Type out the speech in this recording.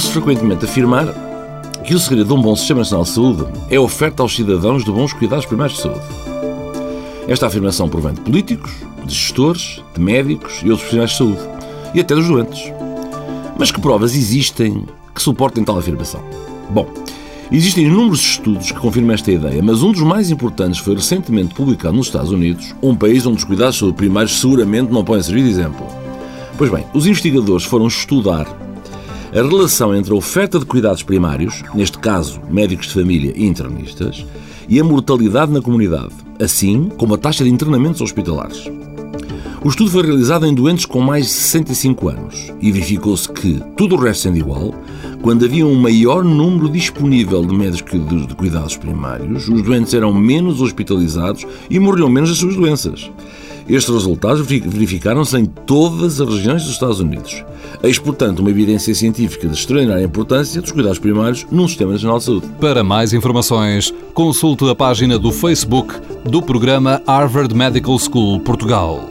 Ouve-se frequentemente afirmar que o segredo de um bom Sistema Nacional de Saúde é a oferta aos cidadãos de bons cuidados primários de saúde. Esta afirmação provém de políticos, de gestores, de médicos e outros profissionais de saúde, e até dos doentes. Mas que provas existem que suportem tal afirmação? Bom, existem inúmeros estudos que confirmam esta ideia, mas um dos mais importantes foi recentemente publicado nos Estados Unidos, um país onde os cuidados de saúde primários seguramente não podem servir de exemplo. Pois bem, os investigadores foram estudar a relação entre a oferta de cuidados primários, neste caso médicos de família e internistas, e a mortalidade na comunidade, assim como a taxa de internamentos hospitalares. O estudo foi realizado em doentes com mais de 65 anos e verificou-se que, tudo o resto sendo igual, quando havia um maior número disponível de médicos de cuidados primários, os doentes eram menos hospitalizados e morriam menos das suas doenças. Estes resultados verificaram-se em todas as regiões dos Estados Unidos. Eis, portanto, uma evidência científica de extraordinária importância dos cuidados primários num Sistema Nacional de Saúde. Para mais informações, consulte a página do Facebook do programa Harvard Medical School Portugal.